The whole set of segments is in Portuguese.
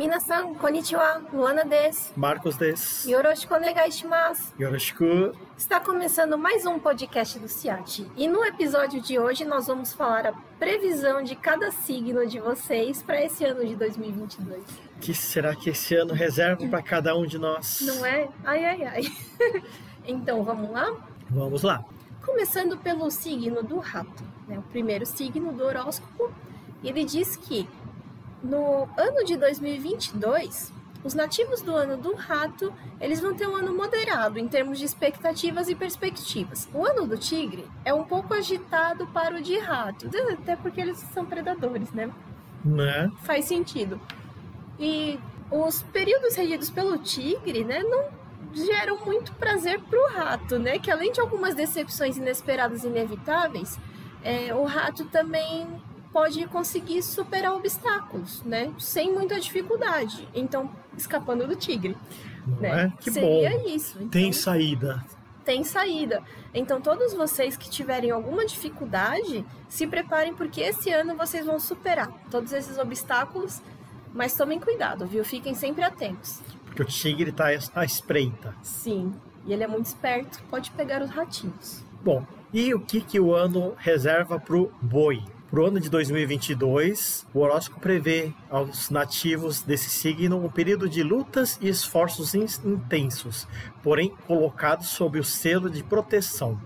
Minasan, konnichiwa, Luana des. Marcos des. Yoroshiku onegai shimasu. Yoroshiku. Está começando mais um podcast do CIAT. E no episódio de hoje nós vamos falar a previsão de cada signo de vocês para esse ano de 2022. que será que esse ano reserva para cada um de nós? Não é? Ai, ai, ai. então, vamos lá? Vamos lá. Começando pelo signo do rato, né? o primeiro signo do horóscopo. Ele diz que no ano de 2022, os nativos do ano do rato, eles vão ter um ano moderado em termos de expectativas e perspectivas. O ano do tigre é um pouco agitado para o de rato, até porque eles são predadores, né? Né? Faz sentido. E os períodos regidos pelo tigre, né, não geram muito prazer para o rato, né? Que além de algumas decepções inesperadas e inevitáveis, é, o rato também pode conseguir superar obstáculos, né? Sem muita dificuldade. Então, escapando do tigre. Né? é? Que Seria bom. isso. Então, Tem saída. tem saída. Então, todos vocês que tiverem alguma dificuldade, se preparem, porque esse ano vocês vão superar todos esses obstáculos. Mas tomem cuidado, viu? Fiquem sempre atentos. Porque o tigre tá à espreita. Sim, e ele é muito esperto, pode pegar os ratinhos. Bom, e o que, que o ano reserva pro boi? Pro ano de 2022, o horóscopo prevê aos nativos desse signo um período de lutas e esforços in- intensos, porém colocados sob o selo de proteção.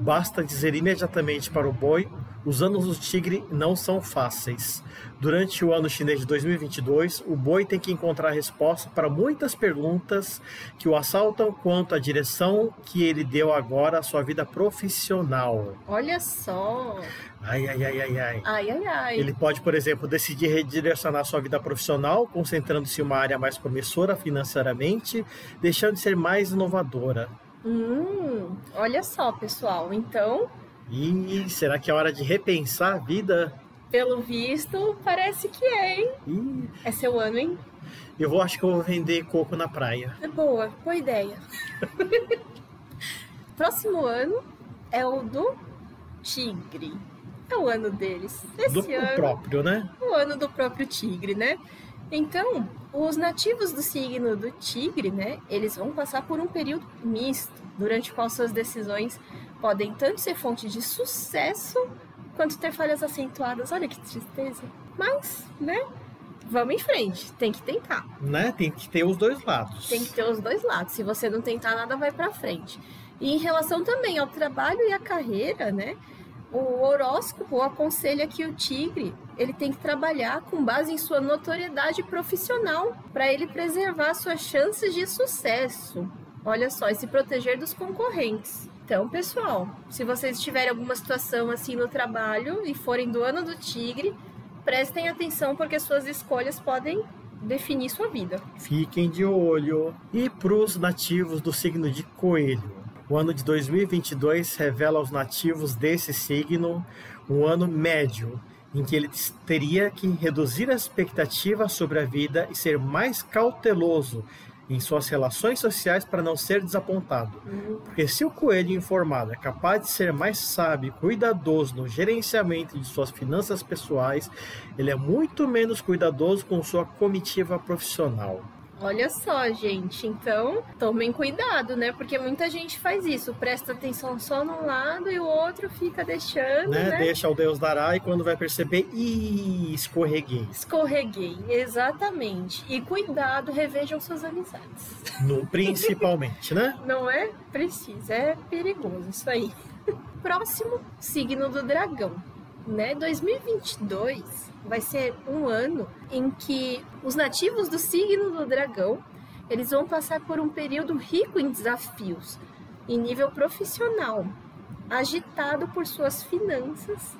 Basta dizer imediatamente para o boi: os anos do tigre não são fáceis. Durante o ano chinês de 2022, o boi tem que encontrar resposta para muitas perguntas que o assaltam quanto à direção que ele deu agora à sua vida profissional. Olha só! Ai, ai, ai, ai, ai. Ai, ai, ai. Ele pode, por exemplo, decidir redirecionar sua vida profissional, concentrando-se em uma área mais promissora financeiramente, deixando de ser mais inovadora. Hum, olha só, pessoal. Então, E será que é hora de repensar a vida? pelo visto, parece que é, hein? Ih, É seu ano, hein? eu vou, acho que eu vou vender coco na praia. É boa, boa ideia. Próximo ano é o do tigre. É o ano deles. Esse Do ano próprio, né? o ano do próprio tigre, né? Então, os nativos do signo do tigre, né, eles vão passar por um período misto, durante o qual suas decisões podem tanto ser fonte de sucesso quanto ter falhas acentuadas. Olha que tristeza. Mas, né, vamos em frente, tem que tentar. né? Tem que ter os dois lados. Tem que ter os dois lados. Se você não tentar nada, vai pra frente. E em relação também ao trabalho e à carreira, né? O horóscopo aconselha que o tigre ele tem que trabalhar com base em sua notoriedade profissional para ele preservar suas chances de sucesso. Olha só, e se proteger dos concorrentes. Então, pessoal, se vocês tiverem alguma situação assim no trabalho e forem do ano do tigre, prestem atenção porque suas escolhas podem definir sua vida. Fiquem de olho. E para os nativos do signo de Coelho, o ano de 2022 revela aos nativos desse signo um ano médio, em que eles teria que reduzir a expectativa sobre a vida e ser mais cauteloso em suas relações sociais para não ser desapontado. Porque se o coelho informado é capaz de ser mais sábio e cuidadoso no gerenciamento de suas finanças pessoais, ele é muito menos cuidadoso com sua comitiva profissional. Olha só, gente. Então, tomem cuidado, né? Porque muita gente faz isso. Presta atenção só num lado e o outro fica deixando, né? né? Deixa o Deus dará e quando vai perceber, escorreguei. Escorreguei, exatamente. E cuidado, revejam suas amizades. No, principalmente, né? Não é preciso, é perigoso isso aí. Próximo, signo do dragão. Né? 2022 vai ser um ano em que os nativos do signo do dragão eles vão passar por um período rico em desafios em nível profissional, agitado por suas finanças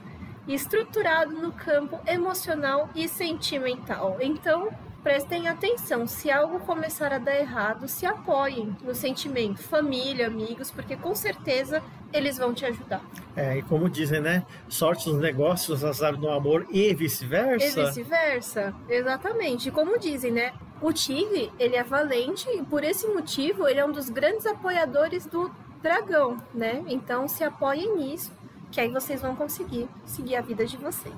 e estruturado no campo emocional e sentimental. Então, prestem atenção, se algo começar a dar errado, se apoiem no sentimento, família, amigos, porque com certeza eles vão te ajudar. É, e como dizem, né? Sorte nos negócios, azar no amor e E vice-versa. vice-versa, exatamente. E Como dizem, né? O tigre, ele é valente e por esse motivo ele é um dos grandes apoiadores do dragão, né? Então se apoiem nisso que aí vocês vão conseguir seguir a vida de vocês.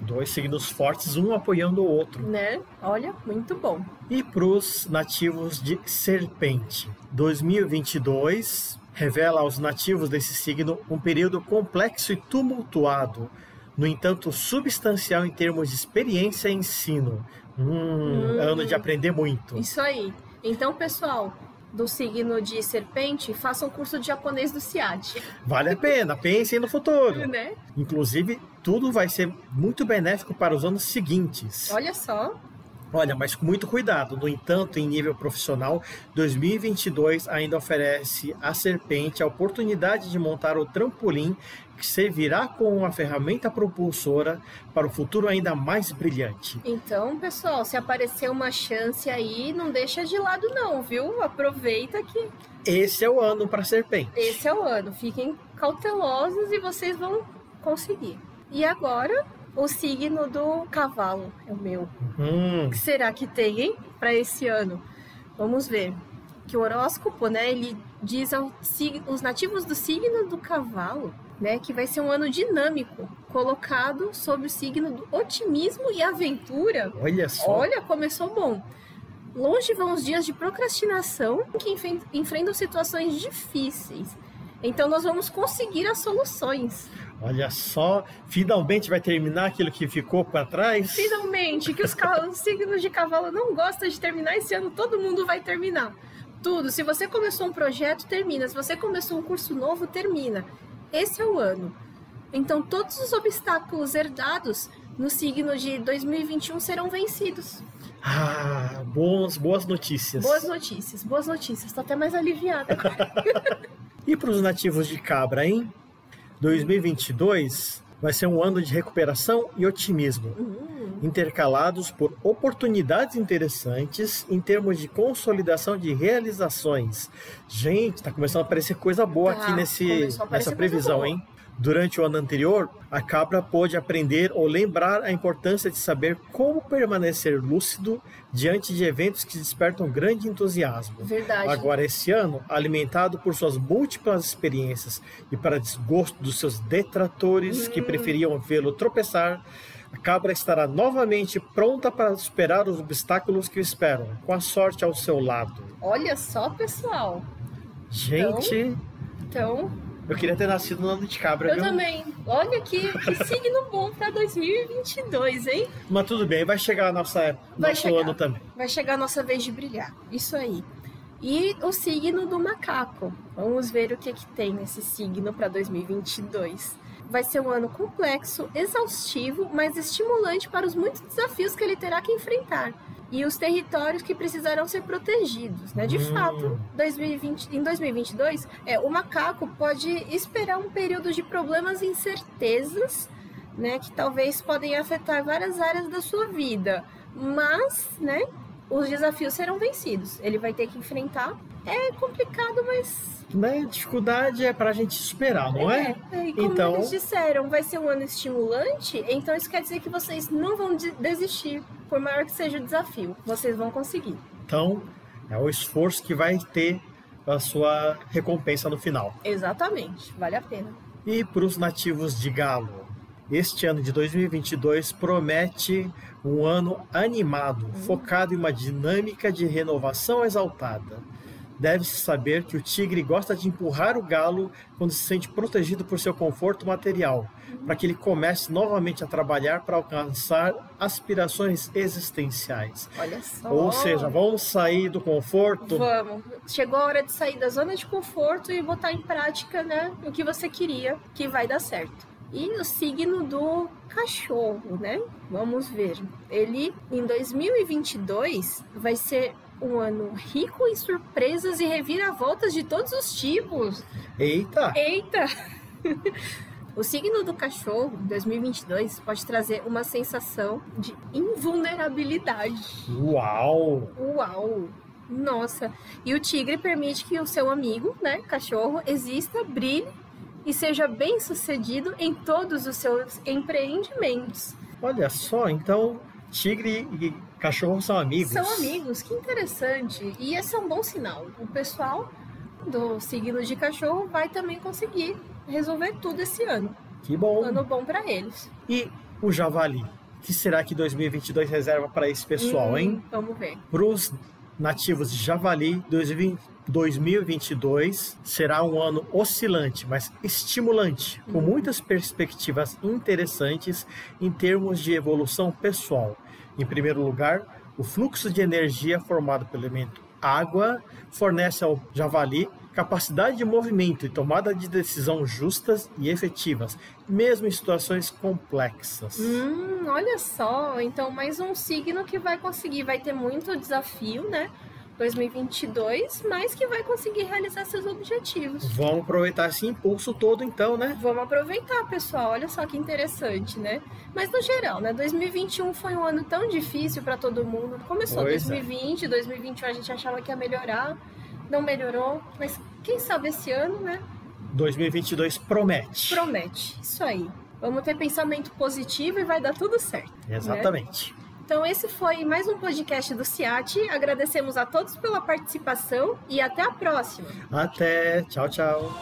Dois signos fortes, um apoiando o outro. Né? Olha, muito bom. E para os nativos de Serpente, 2022 revela aos nativos desse signo um período complexo e tumultuado, no entanto substancial em termos de experiência e ensino. Hum, Hum. ano de aprender muito. Isso aí. Então, pessoal, do signo de serpente, façam um curso de japonês do CIAD. Vale a pena, pensem no futuro. Né? Inclusive, tudo vai ser muito benéfico para os anos seguintes. Olha só. Olha, mas com muito cuidado. No entanto, em nível profissional, 2022 ainda oferece à serpente a oportunidade de montar o trampolim que servirá como uma ferramenta propulsora para o futuro ainda mais brilhante. Então, pessoal, se aparecer uma chance aí, não deixa de lado não, viu? Aproveita que Esse é o ano para serpente. esse é o ano. Fiquem cautelosos e vocês vão conseguir. E agora, o signo do cavalo é o meu. Hum, O que será que tem, hein, para esse ano? Vamos ver. Que o horóscopo, né, ele diz aos os nativos do signo do cavalo, né, que vai ser um ano dinâmico, colocado sob o signo do otimismo e aventura. olha só. Olha, começou bom. Longe vão os dias de procrastinação que enfrentam situações difíceis. Então nós vamos conseguir as soluções. Olha só. Finalmente vai terminar aquilo que ficou para trás. Finalmente, que os, signos de cavalo não gostam de terminar esse ano, todo mundo vai terminar. Tudo. Se você começou um projeto, termina. Se você começou um curso novo, termina. Esse é o ano. Então, todos os obstáculos herdados no signo de 2021 serão vencidos. Ah, bons, boas notícias. Boas notícias, boas notícias. Tô até mais aliviada. E para os nativos de Cabra, hein? 2022 vai ser um ano de recuperação e otimismo, Hum, intercalados por oportunidades interessantes em termos de consolidação de realizações. Gente, tá começando a aparecer coisa boa Tá, aqui nesse, nessa previsão, hein? Durante o ano anterior, a cabra pôde aprender ou lembrar a importância de saber como permanecer lúcido diante de eventos que despertam grande entusiasmo. verdade. Agora, esse ano, alimentado por suas múltiplas experiências e para desgosto dos seus detratores que preferiam vê-lo tropeçar, a cabra estará novamente pronta para superar os obstáculos que o esperam, com a sorte ao seu lado. Olha só, pessoal. Gente, Então, eu queria ter nascido no ano de cabra, eu viu? também. Olha que, que signo bom para 2022, hein? Mas tudo bem, vai chegar a nossa Vai nosso chegar. ano também. Vai chegar a nossa vez de brilhar. Isso aí. E o signo do macaco. Vamos ver o que, que tem nesse signo para 2022. Vai ser um ano complexo, exaustivo, mas estimulante para os muitos desafios que ele terá que enfrentar. E os territórios que precisarão ser protegidos, né? De Hum. fato, 2020, em 2022, é, o macaco pode esperar um período de problemas e incertezas, né? Que talvez podem afetar várias áreas da sua vida. Mas, né? os desafios serão vencidos. Ele vai ter que enfrentar. É complicado, mas. Né? Dificuldade é pra gente superar, não é? é. E como Então- eles disseram, vai ser um ano estimulante, então isso quer dizer que vocês não vão de- desistir, por maior que seja o desafio. Vocês vão conseguir. Então, é o esforço que vai ter a sua recompensa no final. Exatamente, vale a pena. E para os nativos de Galo, este ano de 2022 promete um ano animado, focado em uma dinâmica de renovação exaltada. Deve-se saber que o tigre gosta de empurrar o galo quando se sente protegido por seu conforto material, para que ele comece novamente a trabalhar para alcançar aspirações existenciais. Olha só. Ou seja, vamos sair do conforto. Vamos. Chegou a hora de sair da zona de conforto e botar em prática, né, o que você queria, que vai dar certo. E o signo do cachorro, né? Vamos ver. Ele em 2022 vai ser um ano rico em surpresas e reviravoltas de todos os tipos. Eita! Eita! O signo do cachorro, em 2022, pode trazer uma sensação de invulnerabilidade. Uau! Uau! Nossa! E o tigre permite que o seu amigo, né, cachorro, exista, brilhe e seja bem sucedido em todos os seus empreendimentos. Olha só, então tigre e cachorro são amigos. São amigos, que interessante! E esse é um bom sinal. O pessoal do signo de cachorro vai também conseguir resolver tudo esse ano. Que bom. Ano bom para eles. E o javali? O que será que 2022 reserva para esse pessoal, Hum, hein? Vamos ver. Para os nativos de javali, 2022 será um ano oscilante, mas estimulante, com muitas perspectivas interessantes em termos de evolução pessoal. Em primeiro lugar, o fluxo de energia formado pelo elemento água fornece ao javali capacidade de movimento e tomada de decisão justas e efetivas, mesmo em situações complexas. Hum, olha só. Então, mais um signo que vai conseguir. Vai ter muito desafio, né? 2022, mas que vai conseguir realizar seus objetivos. Vamos aproveitar esse impulso todo então, né? Vamos aproveitar, pessoal. Olha só que interessante, né? Mas no geral, né? 2021 foi um ano tão difícil para todo mundo. Começou Pois é. 2020, 2021 a gente achava que ia melhorar, não melhorou, mas quem sabe esse ano, né? 2022 promete. Promete. Isso aí. Vamos ter pensamento positivo e vai dar tudo certo. Exatamente. Então, esse foi mais um podcast do CIAT. Agradecemos a todos pela participação e até a próxima. Até. Tchau, tchau.